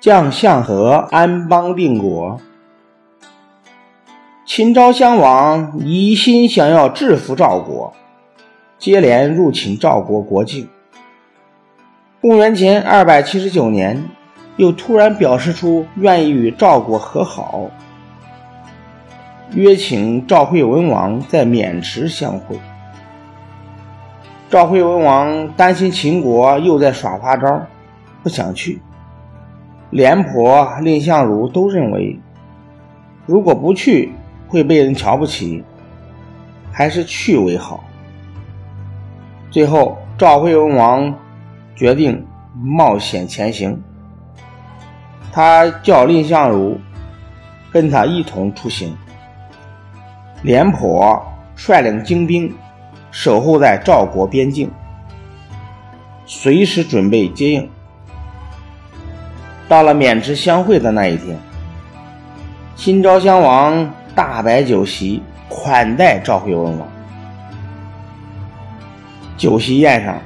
将相和，安邦定国。秦昭襄王一心想要制服赵国，接连入侵赵国国境。公元前二百七十九年，又突然表示出愿意与赵国和好，约请赵惠文王在渑池相会。赵惠文王担心秦国又在耍花招，不想去。廉颇、蔺相如都认为，如果不去会被人瞧不起，还是去为好。最后，赵惠文王决定冒险前行，他叫蔺相如跟他一同出行。廉颇率领精兵守候在赵国边境，随时准备接应。到了渑池相会的那一天，新昭襄王大摆酒席款待赵惠文王。酒席宴上，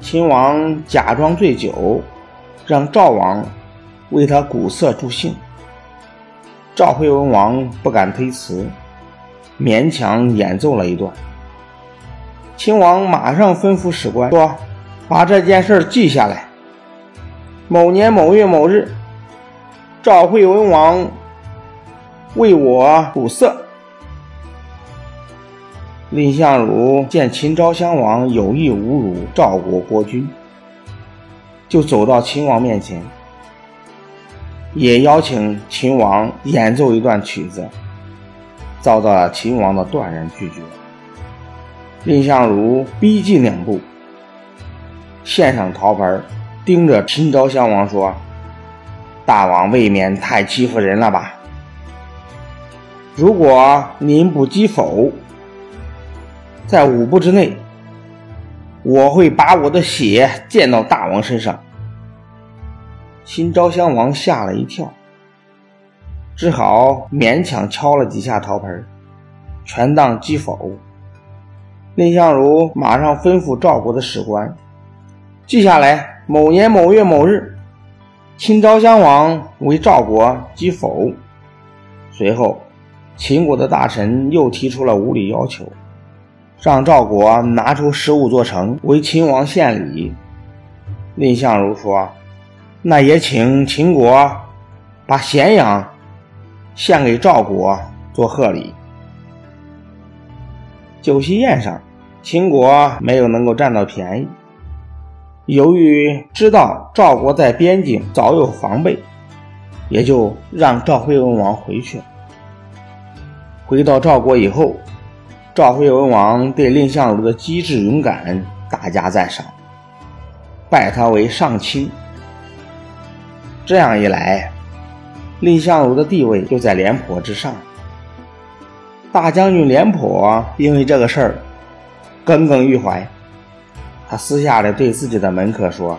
秦王假装醉酒，让赵王为他鼓瑟助兴。赵惠文王不敢推辞，勉强演奏了一段。秦王马上吩咐史官说：“把这件事记下来。”某年某月某日，赵惠文王为我鼓瑟。蔺相如见秦昭襄王有意侮辱赵国国君，就走到秦王面前，也邀请秦王演奏一段曲子，遭到了秦王的断然拒绝。蔺相如逼近两步，献上陶盆。盯着秦昭襄王说：“大王未免太欺负人了吧？如果您不击否，在五步之内，我会把我的血溅到大王身上。”秦昭襄王吓了一跳，只好勉强敲了几下陶盆，权当击否。蔺相如马上吩咐赵国的史官记下来。某年某月某日，秦昭襄王为赵国击否。随后，秦国的大臣又提出了无理要求，让赵国拿出十五座城为秦王献礼。蔺相如说：“那也请秦国把咸阳献给赵国做贺礼。”酒席宴上，秦国没有能够占到便宜。由于知道赵国在边境早有防备，也就让赵惠文王回去。回到赵国以后，赵惠文王对蔺相如的机智勇敢大加赞赏，拜他为上卿。这样一来，蔺相如的地位就在廉颇之上。大将军廉颇因为这个事儿耿耿于怀。他私下里对自己的门客说：“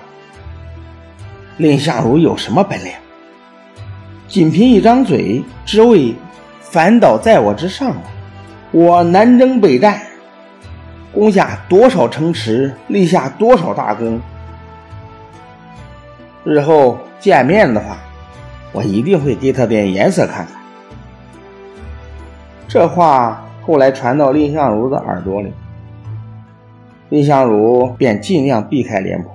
蔺相如有什么本领？仅凭一张嘴，职位反倒在我之上了。我南征北战，攻下多少城池，立下多少大功。日后见面的话，我一定会给他点颜色看看。”这话后来传到蔺相如的耳朵里。蔺相如便尽量避开廉颇。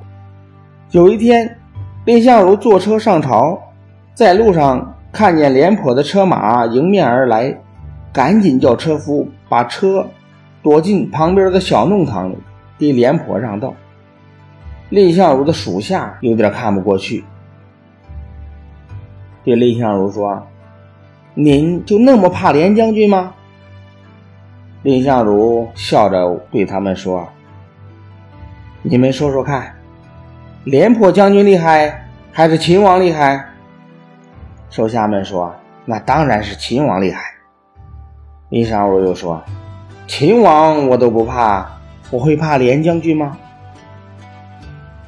有一天，蔺相如坐车上朝，在路上看见廉颇的车马迎面而来，赶紧叫车夫把车躲进旁边的小弄堂里，给廉颇让道。蔺相如的属下有点看不过去，对蔺相如说：“您就那么怕廉将军吗？”蔺相如笑着对他们说。你们说说看，廉颇将军厉害还是秦王厉害？手下们说：“那当然是秦王厉害。”蔺相如又说：“秦王我都不怕，我会怕廉将军吗？”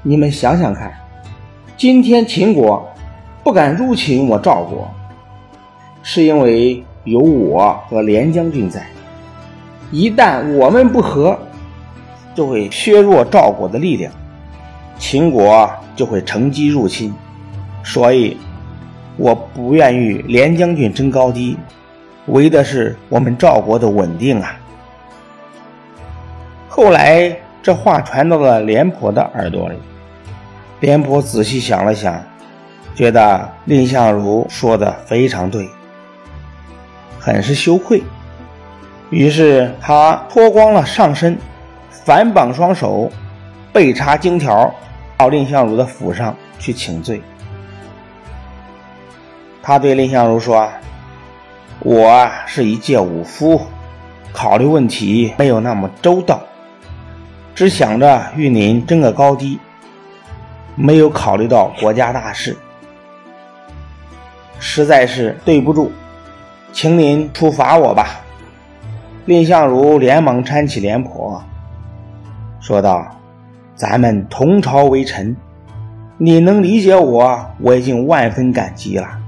你们想想看，今天秦国不敢入侵我赵国，是因为有我和廉将军在。一旦我们不和，就会削弱赵国的力量，秦国就会乘机入侵，所以我不愿与廉将军争高低，为的是我们赵国的稳定啊。”后来这话传到了廉颇的耳朵里，廉颇仔细想了想，觉得蔺相如说的非常对，很是羞愧，于是他脱光了上身，反绑双手。背插荆条，到蔺相如的府上去请罪。他对蔺相如说：“我是一介武夫，考虑问题没有那么周到，只想着与您争个高低，没有考虑到国家大事，实在是对不住，请您处罚我吧。”蔺相如连忙搀起廉颇，说道。咱们同朝为臣，你能理解我，我已经万分感激了。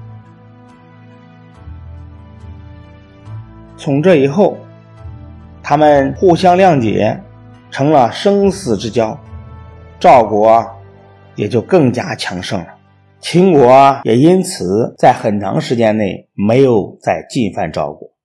从这以后，他们互相谅解，成了生死之交，赵国也就更加强盛了。秦国也因此在很长时间内没有再进犯赵国。